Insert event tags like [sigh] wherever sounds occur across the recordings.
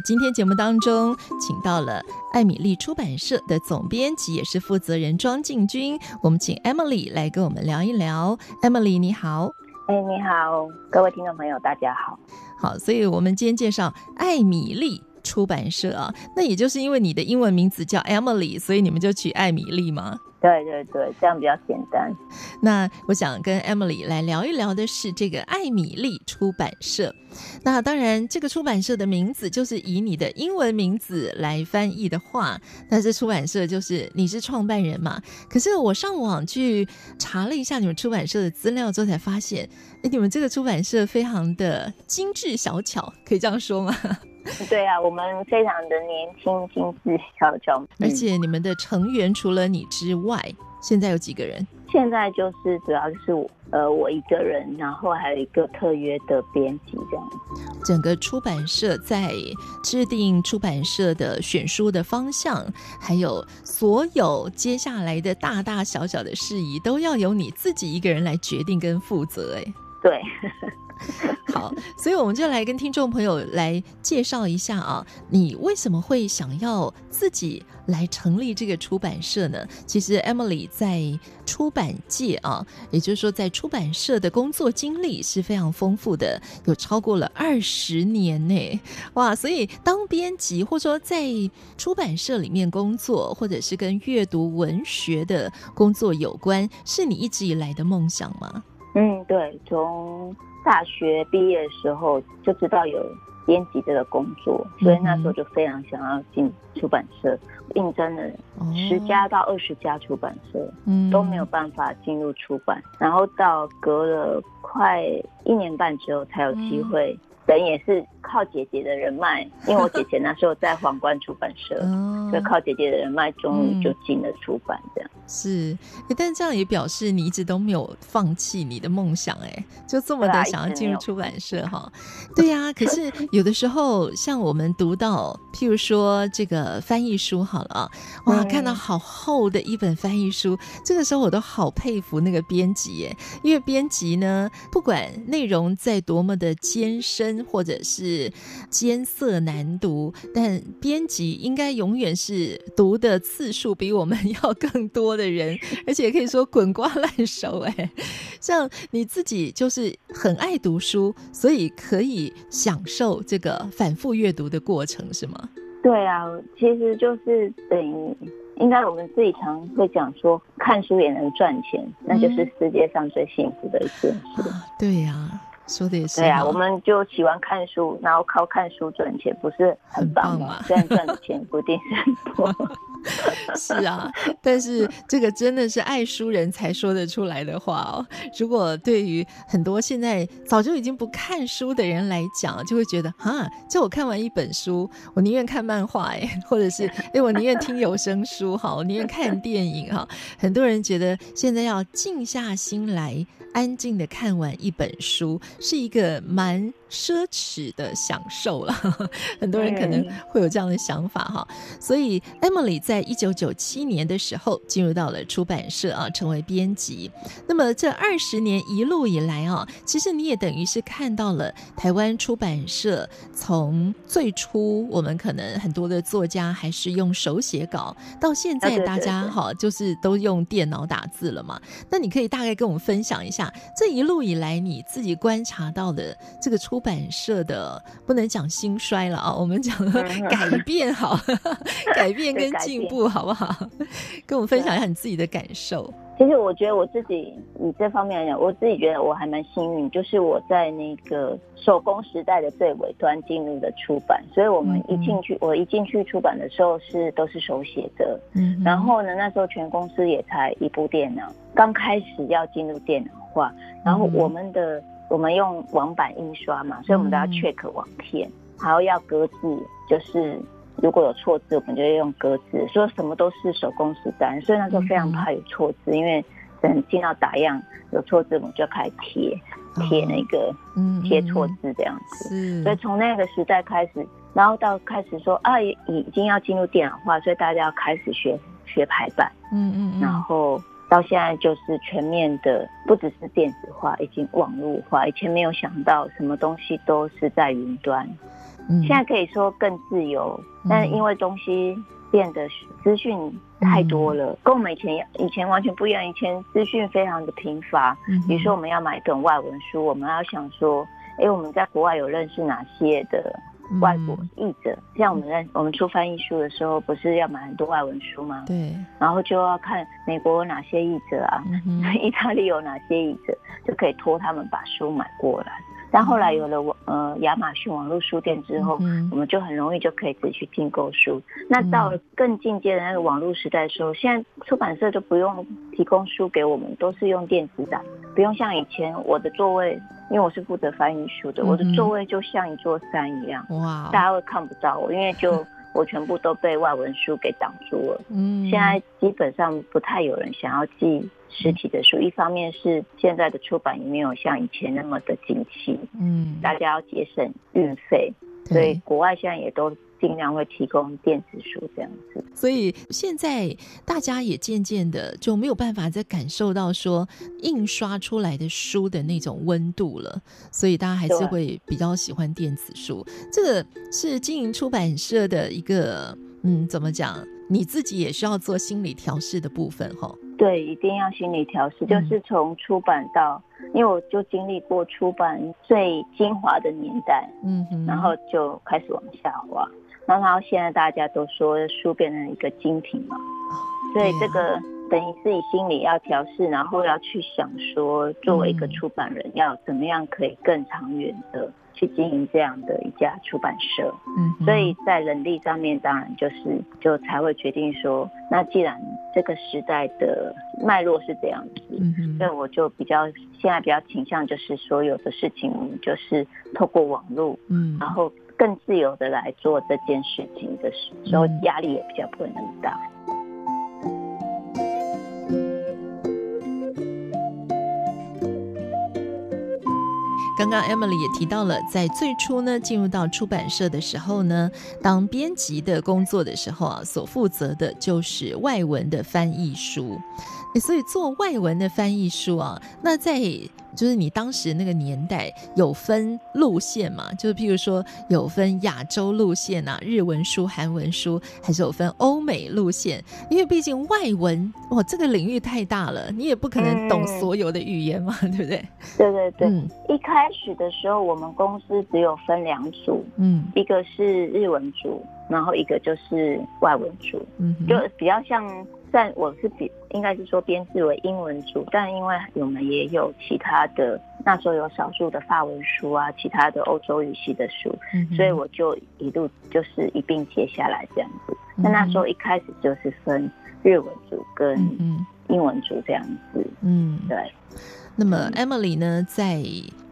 今天节目当中，请到了艾米丽出版社的总编辑，也是负责人庄敬军。我们请 Emily 来跟我们聊一聊。Emily，你好。哎，你好，各位听众朋友，大家好。好，所以我们今天介绍艾米丽出版社啊，那也就是因为你的英文名字叫 Emily，所以你们就取艾米丽吗？对对对，这样比较简单。那我想跟 Emily 来聊一聊的是这个艾米丽出版社。那当然，这个出版社的名字就是以你的英文名字来翻译的话，那这出版社就是你是创办人嘛。可是我上网去查了一下你们出版社的资料之后，才发现，哎，你们这个出版社非常的精致小巧，可以这样说吗？[laughs] 对啊，我们非常的年轻、精致、小巧，而且你们的成员除了你之外，现在有几个人？现在就是主要是我，呃，我一个人，然后还有一个特约的编辑这样。整个出版社在制定出版社的选书的方向，还有所有接下来的大大小小的事宜，都要由你自己一个人来决定跟负责。哎，对。[laughs] 好，所以我们就来跟听众朋友来介绍一下啊，你为什么会想要自己来成立这个出版社呢？其实 Emily 在出版界啊，也就是说在出版社的工作经历是非常丰富的，有超过了二十年呢。哇，所以当编辑或者说在出版社里面工作，或者是跟阅读文学的工作有关，是你一直以来的梦想吗？嗯，对，从。大学毕业的时候就知道有编辑这个工作，所以那时候就非常想要进出版社，应征了十家到二十家出版社，都没有办法进入出版，然后到隔了快一年半之后才有机会。等也是靠姐姐的人脉，因为我姐姐那时候在皇冠出版社，所以靠姐姐的人脉，终于就进了出版这样。是，但这样也表示你一直都没有放弃你的梦想，哎，就这么的想要进入出版社哈？[laughs] 对呀、啊，可是有的时候，像我们读到，譬如说这个翻译书好了啊，哇，看到好厚的一本翻译书，这个时候我都好佩服那个编辑哎，因为编辑呢，不管内容再多么的艰深。或者是艰涩难读，但编辑应该永远是读的次数比我们要更多的人，[laughs] 而且可以说滚瓜烂熟。哎，像你自己就是很爱读书，所以可以享受这个反复阅读的过程，是吗？对啊，其实就是等于应该我们自己常会讲说，看书也能赚钱，嗯，那就是世界上最幸福的一件事。啊，对呀，啊。说的也是，对啊，我们就喜欢看书，然后靠看书赚钱，不是很棒吗？虽然赚的钱不一定是很多。[laughs] [laughs] 是啊，但是这个真的是爱书人才说得出来的话哦。如果对于很多现在早就已经不看书的人来讲，就会觉得啊，就我看完一本书，我宁愿看漫画哎，或者是哎，我宁愿听有声书哈，我宁愿看电影哈。很多人觉得现在要静下心来，安静的看完一本书，是一个蛮奢侈的享受了。[laughs] 很多人可能会有这样的想法哈。所以 Emily 在一九九七年的时候进入到了出版社啊，成为编辑。那么这二十年一路以来啊，其实你也等于是看到了台湾出版社从最初我们可能很多的作家还是用手写稿，到现在大家哈就是都用电脑打字了嘛。那你可以大概跟我们分享一下这一路以来你自己观察到的这个出出版社的不能讲兴衰了啊，我们讲 [laughs] 改变好，[laughs] 改变跟进步好不好？跟我们分享一下你自己的感受。其实我觉得我自己以这方面来讲，我自己觉得我还蛮幸运，就是我在那个手工时代的最尾端进入的出版，所以我们一进去，我一进去出版的时候是都是手写的，嗯，然后呢，那时候全公司也才一部电脑，刚开始要进入电脑化，然后我们的我们用网版印刷嘛，所以我们都要 check 网片，还要要格字，就是。如果有错字，我们就会用格子，说什么都是手工时代，所以那时候非常怕有错字，因为等进到打样有错字，我们就开始贴贴那个贴错字这样子。所以从那个时代开始，然后到开始说啊，已经要进入电脑化，所以大家要开始学学排版。嗯嗯。然后到现在就是全面的，不只是电子化，已经网络化。以前没有想到什么东西都是在云端。现在可以说更自由，但是因为东西变得资讯太多了，跟我们以前以前完全不一样。以前资讯非常的贫乏，比如说我们要买一本外文书，我们要想说，哎，我们在国外有认识哪些的外国译者？像我们在我们出翻译书的时候，不是要买很多外文书吗？对，然后就要看美国有哪些译者啊，[laughs] 意大利有哪些译者，就可以托他们把书买过来。但后来有了网呃亚马逊网络书店之后，嗯、我们就很容易就可以自己去订购书。那到了更进阶的那个网络时代的时候，现在出版社就不用提供书给我们，都是用电子版，不用像以前我的座位，因为我是负责翻译书的，我的座位就像一座山一样，哇，大家会看不到我，因为就。[laughs] 我全部都被外文书给挡住了。嗯，现在基本上不太有人想要寄实体的书，一方面是现在的出版也没有像以前那么的景气，嗯，大家要节省运费，所以国外现在也都。尽量会提供电子书这样子，所以现在大家也渐渐的就没有办法再感受到说印刷出来的书的那种温度了，所以大家还是会比较喜欢电子书。这个是经营出版社的一个，嗯，怎么讲？你自己也需要做心理调试的部分，哈。对，一定要心理调试，就是从出版到，嗯、因为我就经历过出版最精华的年代，嗯哼，然后就开始往下滑。然后现在大家都说书变成一个精品嘛，所以这个等于自己心里要调试，然后要去想说，作为一个出版人要怎么样可以更长远的去经营这样的一家出版社。嗯，所以在人力上面，当然就是就才会决定说，那既然这个时代的脉络是这样子，嗯，所以我就比较现在比较倾向就是所有的事情，就是透过网络，嗯，然后。更自由的来做这件事情的时候，压力也比较不会那么大。刚刚 Emily 也提到了，在最初呢，进入到出版社的时候呢，当编辑的工作的时候啊，所负责的就是外文的翻译书。所以做外文的翻译书啊，那在就是你当时那个年代有分路线嘛？就是譬如说有分亚洲路线啊，日文书、韩文书，还是有分欧美路线？因为毕竟外文哇，这个领域太大了，你也不可能懂所有的语言嘛，嗯、[laughs] 对不对？对对对。嗯、一开始的时候，我们公司只有分两组，嗯，一个是日文组，然后一个就是外文组，嗯哼，就比较像。但我是比应该是说编制为英文组，但因为我们也有其他的，那时候有少数的法文书啊，其他的欧洲语系的书，嗯、所以我就一路就是一并接下来这样子。那、嗯、那时候一开始就是分日文组跟英文组这样子，嗯，对。那么 Emily 呢，在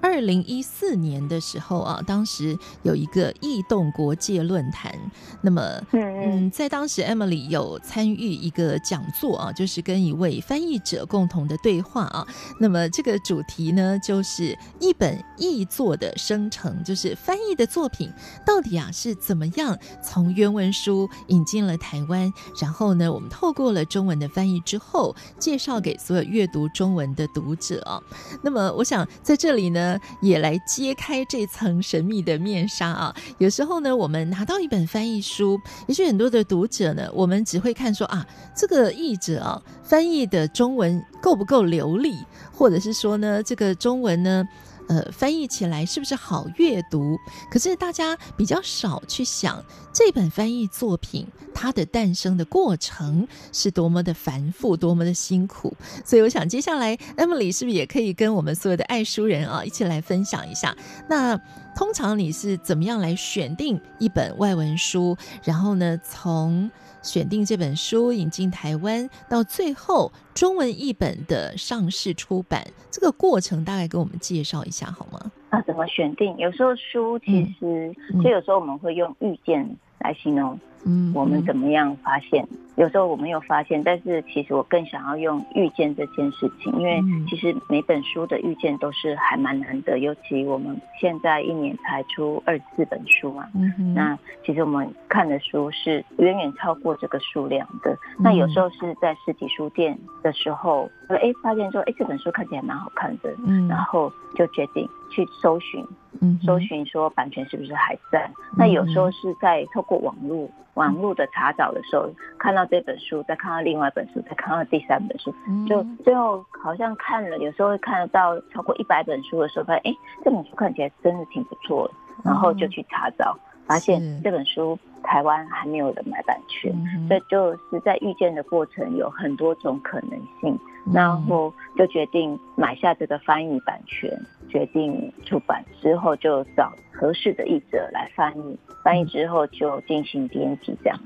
二零一四年的时候啊，当时有一个异动国界论坛。那么，嗯，在当时 Emily 有参与一个讲座啊，就是跟一位翻译者共同的对话啊。那么这个主题呢，就是一本译作的生成，就是翻译的作品到底啊是怎么样从原文书引进了台湾，然后呢，我们透过了中文的翻译之后，介绍给所有阅读中文的读者啊。那么，我想在这里呢。也来揭开这层神秘的面纱啊！有时候呢，我们拿到一本翻译书，也许很多的读者呢，我们只会看说啊，这个译者啊，翻译的中文够不够流利，或者是说呢，这个中文呢，呃，翻译起来是不是好阅读？可是大家比较少去想这本翻译作品它的诞生的过程是多么的繁复，多么的辛苦。所以我想接下来 Emily 是不是也可以跟我们所有的爱书人啊一起来分享一下？那通常你是怎么样来选定一本外文书？然后呢，从选定这本书引进台湾，到最后中文译本的上市出版，这个过程大概给我们介绍一下好吗？啊，怎么选定？有时候书其实，嗯、就有时候我们会用遇见来形容。嗯，我们怎么样发现？有时候我没有发现，但是其实我更想要用遇见这件事情，因为其实每本书的遇见都是还蛮难的，尤其我们现在一年才出二十四本书嘛。嗯哼，那其实我们看的书是远远超过这个数量的。那有时候是在实体书店的时候，哎，发现说，哎，这本书看起来蛮好看的，嗯，然后就决定去搜寻。嗯，搜寻说版权是不是还在？嗯、那有时候是在透过网络网络的查找的时候，看到这本书，再看到另外一本书，再看到第三本书，就最后好像看了，有时候会看得到超过一百本书的时候，发现哎，这本书看起来真的挺不错的，然后就去查找，发现这本书台湾还没有人买版权，所以就是在遇见的过程有很多种可能性。然后就决定买下这个翻译版权，决定出版之后就找合适的译者来翻译，翻译之后就进行编辑这样。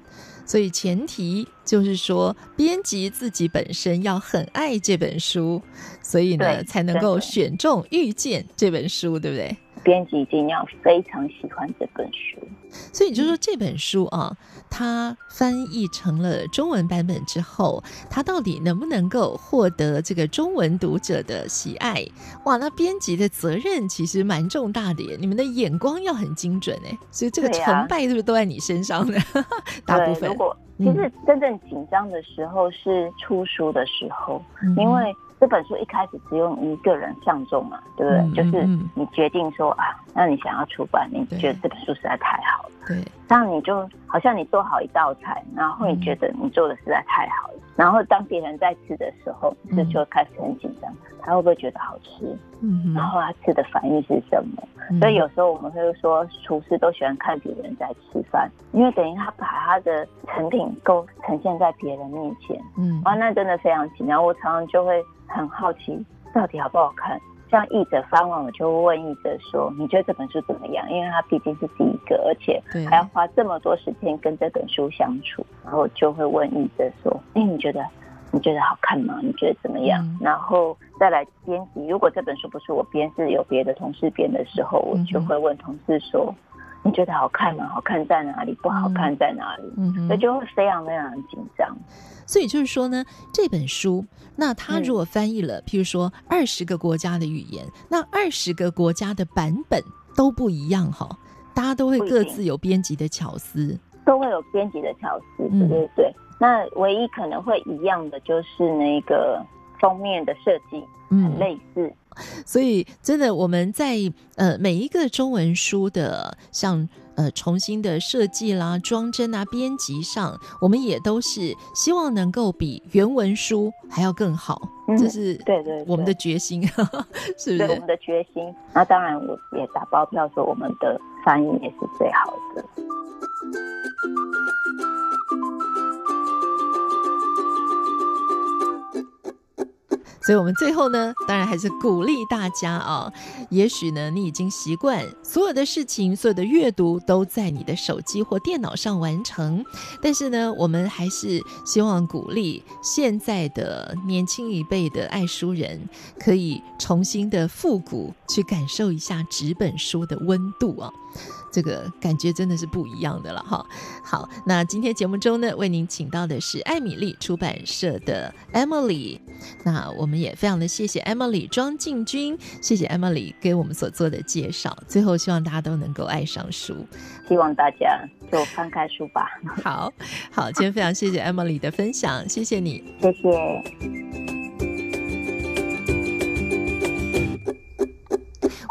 所以前提就是说，编辑自己本身要很爱这本书，所以呢才能够选中《遇见》这本书，对不对？编辑一定要非常喜欢这本书。所以你就说这本书啊，它翻译成了中文版本之后，它到底能不能够获得这个中文读者的喜爱？哇，那编辑的责任其实蛮重大的耶，你们的眼光要很精准哎，所以这个成败是不是都在你身上呢？啊、[laughs] 大部分。如果其实真正紧张的时候是出书的时候，嗯、因为。这本书一开始只有你一个人相中嘛，对不对？嗯、就是你决定说啊，那你想要出版，你觉得这本书实在太好了。对，这样你就好像你做好一道菜，然后你觉得你做的实在太好了，嗯、然后当别人在吃的时候，这就开始很紧张，他会不会觉得好吃？嗯，然后他吃的反应是什么？嗯、所以有时候我们会说，厨师都喜欢看别人在吃饭，因为等于他把他的成品都呈现在别人面前。嗯，哇，那真的非常紧张。我常常就会。很好奇到底好不好看，像译者翻完，我就会问译者说：“你觉得这本书怎么样？”因为他毕竟是第一个，而且还要花这么多时间跟这本书相处，然后就会问译者说：“哎，你觉得你觉得好看吗？你觉得怎么样？”嗯、然后再来编辑，如果这本书不是我编，是有别的同事编的时候，我就会问同事说：“你觉得好看吗？好看在哪里？不好看在哪里？”嗯哼，所以就会非常非常紧张。所以就是说呢，这本书，那它如果翻译了，嗯、譬如说二十个国家的语言，那二十个国家的版本都不一样哈，大家都会各自有编辑的巧思，都会有编辑的巧思，对对对。嗯、那唯一可能会一样的就是那个封面的设计，很类似。嗯、所以真的我们在呃每一个中文书的像。呃，重新的设计啦、装帧啊、编辑上，我们也都是希望能够比原文书还要更好，这、嗯、是对对我们的决心，[laughs] 是不是？对我们的决心。那当然，我也打包票说，我们的翻译也是最好的。所以，我们最后呢，当然还是鼓励大家啊。也许呢，你已经习惯所有的事情、所有的阅读都在你的手机或电脑上完成。但是呢，我们还是希望鼓励现在的年轻一辈的爱书人，可以重新的复古，去感受一下纸本书的温度啊。这个感觉真的是不一样的了哈。好，那今天节目中呢，为您请到的是艾米丽出版社的 Emily。那我们也非常的谢谢 Emily 庄敬君，谢谢 Emily 给我们所做的介绍。最后，希望大家都能够爱上书，希望大家就翻开书吧。好好，今天非常谢谢 Emily 的分享，谢谢你，谢谢。